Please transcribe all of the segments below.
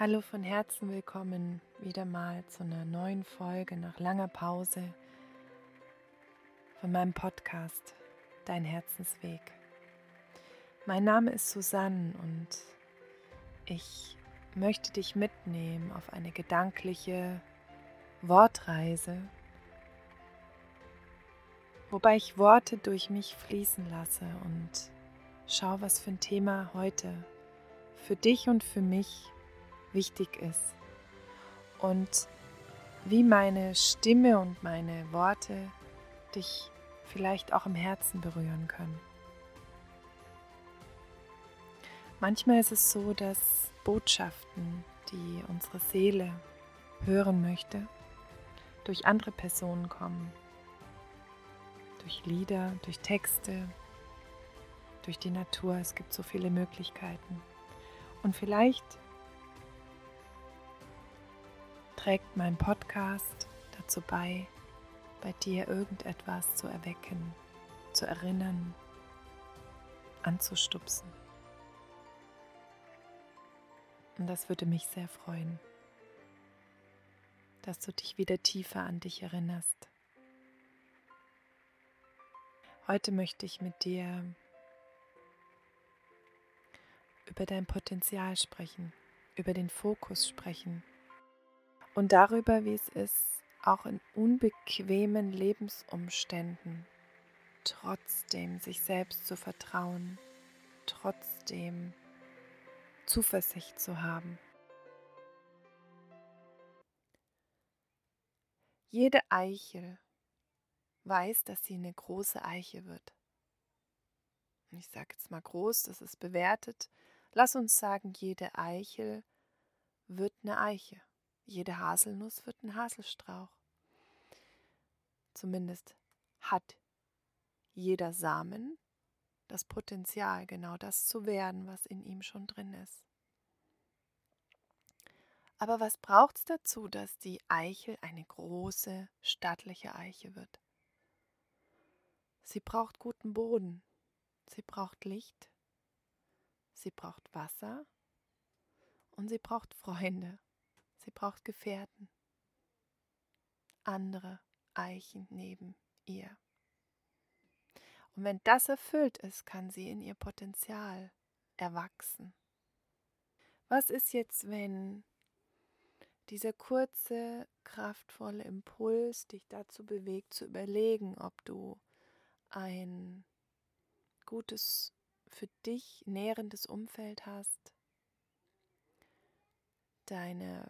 Hallo von Herzen willkommen wieder mal zu einer neuen Folge nach langer Pause von meinem Podcast Dein Herzensweg. Mein Name ist Susanne und ich möchte dich mitnehmen auf eine gedankliche Wortreise, wobei ich Worte durch mich fließen lasse und schau, was für ein Thema heute für dich und für mich wichtig ist. Und wie meine Stimme und meine Worte dich vielleicht auch im Herzen berühren können. Manchmal ist es so, dass Botschaften, die unsere Seele hören möchte, durch andere Personen kommen. Durch Lieder, durch Texte, durch die Natur. Es gibt so viele Möglichkeiten. Und vielleicht trägt mein Podcast dazu bei, bei dir irgendetwas zu erwecken, zu erinnern, anzustupsen. Und das würde mich sehr freuen, dass du dich wieder tiefer an dich erinnerst. Heute möchte ich mit dir über dein Potenzial sprechen, über den Fokus sprechen, und darüber, wie es ist, auch in unbequemen Lebensumständen trotzdem sich selbst zu vertrauen, trotzdem Zuversicht zu haben. Jede Eichel weiß, dass sie eine große Eiche wird. Ich sage jetzt mal groß, das ist bewertet. Lass uns sagen, jede Eichel wird eine Eiche. Jede Haselnuss wird ein Haselstrauch. Zumindest hat jeder Samen das Potenzial, genau das zu werden, was in ihm schon drin ist. Aber was braucht es dazu, dass die Eichel eine große, stattliche Eiche wird? Sie braucht guten Boden, sie braucht Licht, sie braucht Wasser und sie braucht Freunde. Sie braucht Gefährten, andere Eichen neben ihr. Und wenn das erfüllt ist, kann sie in ihr Potenzial erwachsen. Was ist jetzt, wenn dieser kurze, kraftvolle Impuls dich dazu bewegt, zu überlegen, ob du ein gutes, für dich nährendes Umfeld hast, deine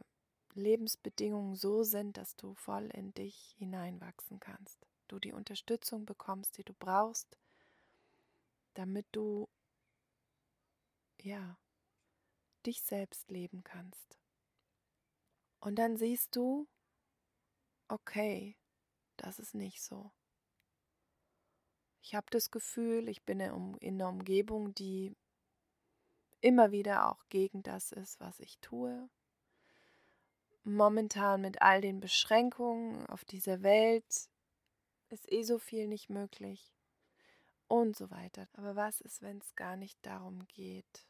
Lebensbedingungen so sind, dass du voll in dich hineinwachsen kannst. Du die Unterstützung bekommst, die du brauchst, damit du ja dich selbst leben kannst. Und dann siehst du, okay, das ist nicht so. Ich habe das Gefühl, ich bin in einer Umgebung, die immer wieder auch gegen das ist, was ich tue, momentan mit all den Beschränkungen auf dieser Welt ist eh so viel nicht möglich und so weiter. Aber was ist, wenn es gar nicht darum geht,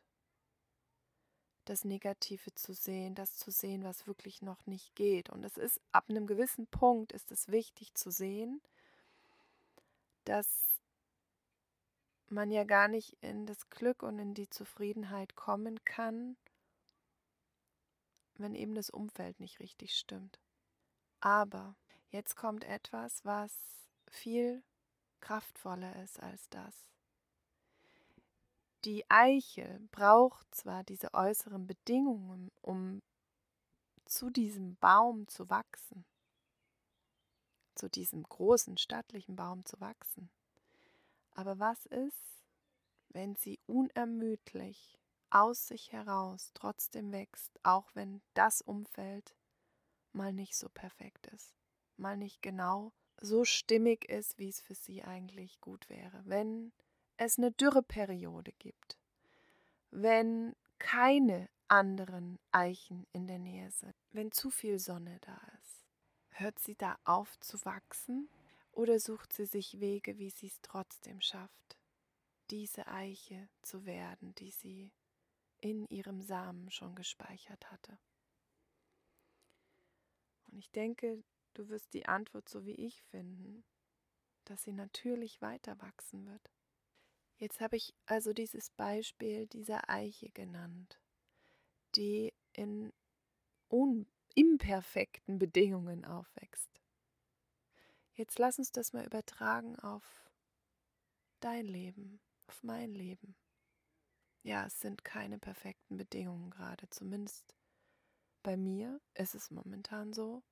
das Negative zu sehen, das zu sehen, was wirklich noch nicht geht? Und es ist ab einem gewissen Punkt ist es wichtig zu sehen, dass man ja gar nicht in das Glück und in die Zufriedenheit kommen kann, wenn eben das Umfeld nicht richtig stimmt. Aber jetzt kommt etwas, was viel kraftvoller ist als das. Die Eiche braucht zwar diese äußeren Bedingungen, um zu diesem Baum zu wachsen, zu diesem großen stattlichen Baum zu wachsen. Aber was ist, wenn sie unermüdlich aus sich heraus trotzdem wächst, auch wenn das Umfeld mal nicht so perfekt ist, mal nicht genau so stimmig ist, wie es für sie eigentlich gut wäre. Wenn es eine Dürreperiode gibt, wenn keine anderen Eichen in der Nähe sind, wenn zu viel Sonne da ist, hört sie da auf zu wachsen oder sucht sie sich Wege, wie sie es trotzdem schafft, diese Eiche zu werden, die sie in ihrem Samen schon gespeichert hatte. Und ich denke, du wirst die Antwort so wie ich finden, dass sie natürlich weiter wachsen wird. Jetzt habe ich also dieses Beispiel dieser Eiche genannt, die in imperfekten Bedingungen aufwächst. Jetzt lass uns das mal übertragen auf dein Leben, auf mein Leben. Ja, es sind keine perfekten Bedingungen gerade, zumindest bei mir ist es momentan so.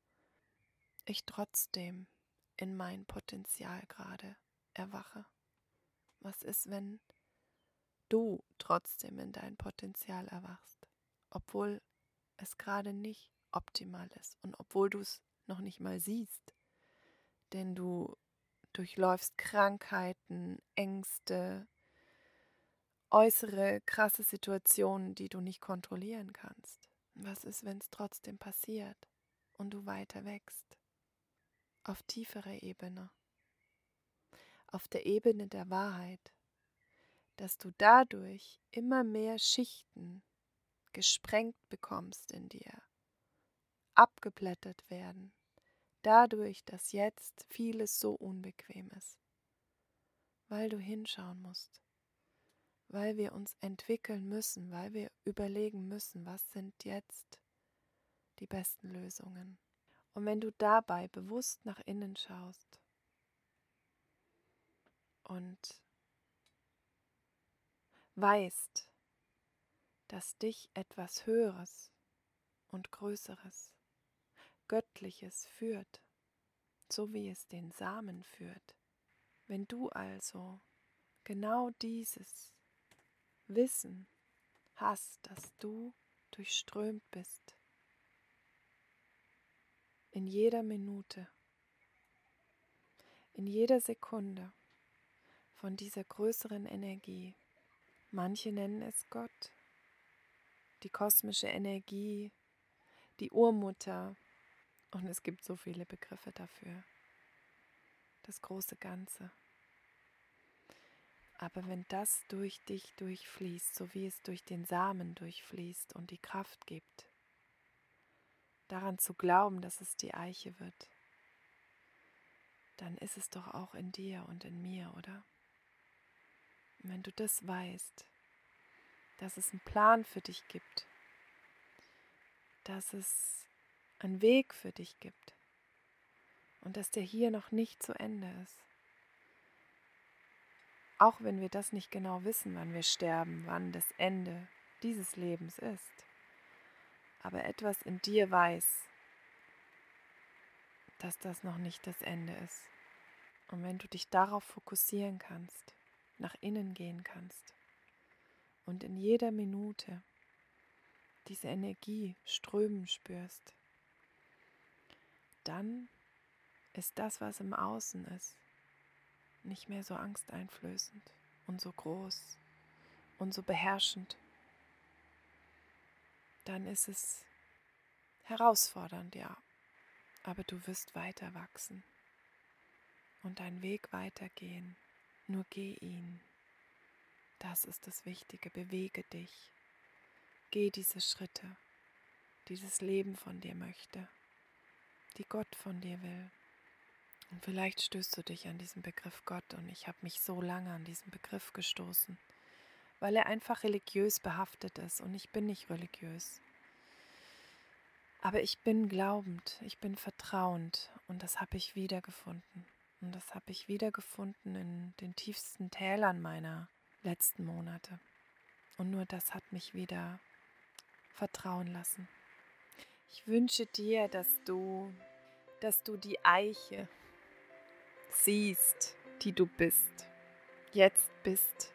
Ich trotzdem in mein Potenzial gerade erwache. Was ist, wenn du trotzdem in dein Potenzial erwachst, obwohl es gerade nicht optimal ist und obwohl du es noch nicht mal siehst, denn du durchläufst Krankheiten, Ängste, äußere krasse Situationen, die du nicht kontrollieren kannst. Was ist, wenn es trotzdem passiert und du weiter wächst? Auf tieferer Ebene, auf der Ebene der Wahrheit, dass du dadurch immer mehr Schichten gesprengt bekommst in dir, abgeblättert werden, dadurch, dass jetzt vieles so unbequem ist, weil du hinschauen musst, weil wir uns entwickeln müssen, weil wir überlegen müssen, was sind jetzt die besten Lösungen. Und wenn du dabei bewusst nach innen schaust und weißt, dass dich etwas Höheres und Größeres Göttliches führt, so wie es den Samen führt. Wenn du also genau dieses Wissen hast, dass du durchströmt bist, in jeder Minute, in jeder Sekunde von dieser größeren Energie. Manche nennen es Gott, die kosmische Energie, die Urmutter, und es gibt so viele Begriffe dafür. Das große Ganze. Aber wenn das durch dich durchfließt, so wie es durch den Samen durchfließt und die Kraft gibt, daran zu glauben, dass es die Eiche wird, dann ist es doch auch in dir und in mir, oder? Und wenn du das weißt, dass es einen Plan für dich gibt, dass es einen Weg für dich gibt und dass der hier noch nicht zu Ende ist. Auch wenn wir das nicht genau wissen, wann wir sterben, wann das Ende dieses Lebens ist. Aber etwas in dir weiß, dass das noch nicht das Ende ist. Und wenn du dich darauf fokussieren kannst, nach innen gehen kannst und in jeder Minute diese Energie strömen spürst, dann ist das, was im Außen ist, nicht mehr so angsteinflößend und so groß und so beherrschend. Dann ist es herausfordernd, ja, aber du wirst weiter wachsen und deinen Weg weitergehen. Nur geh ihn. Das ist das Wichtige. Bewege dich. Geh diese Schritte, dieses Leben von dir möchte die Gott von dir will. Und vielleicht stößt du dich an diesen Begriff Gott und ich habe mich so lange an diesen Begriff gestoßen, weil er einfach religiös behaftet ist und ich bin nicht religiös. Aber ich bin glaubend, ich bin vertrauend und das habe ich wiedergefunden. Und das habe ich wiedergefunden in den tiefsten Tälern meiner letzten Monate. Und nur das hat mich wieder vertrauen lassen. Ich wünsche dir, dass du, dass du die Eiche siehst, die du bist, jetzt bist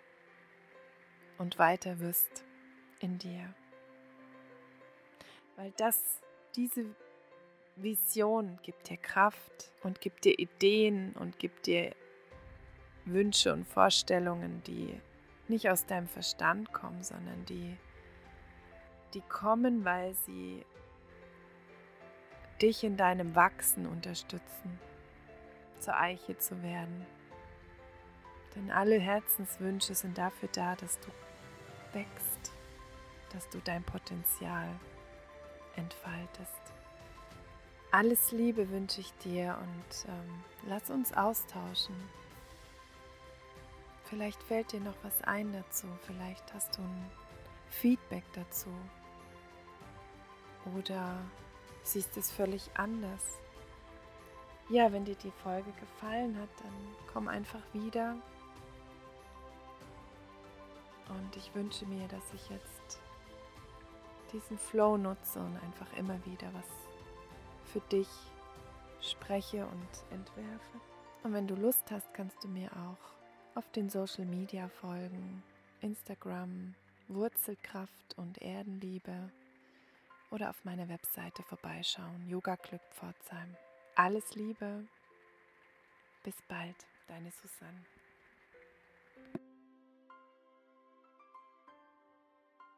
und weiter wirst in dir. Weil das, diese Vision gibt dir Kraft und gibt dir Ideen und gibt dir Wünsche und Vorstellungen, die nicht aus deinem Verstand kommen, sondern die, die kommen, weil sie dich in deinem Wachsen unterstützen, zur Eiche zu werden. Denn alle Herzenswünsche sind dafür da, dass du wächst, dass du dein Potenzial entfaltest. Alles Liebe wünsche ich dir und ähm, lass uns austauschen. Vielleicht fällt dir noch was ein dazu, vielleicht hast du ein Feedback dazu oder siehst es völlig anders. Ja, wenn dir die Folge gefallen hat, dann komm einfach wieder. Und ich wünsche mir, dass ich jetzt diesen Flow nutze und einfach immer wieder was für dich spreche und entwerfe. Und wenn du Lust hast, kannst du mir auch auf den Social Media folgen. Instagram, Wurzelkraft und Erdenliebe oder auf meiner Webseite vorbeischauen, Yoga Glück Pforzheim. Alles Liebe, bis bald, deine Susanne.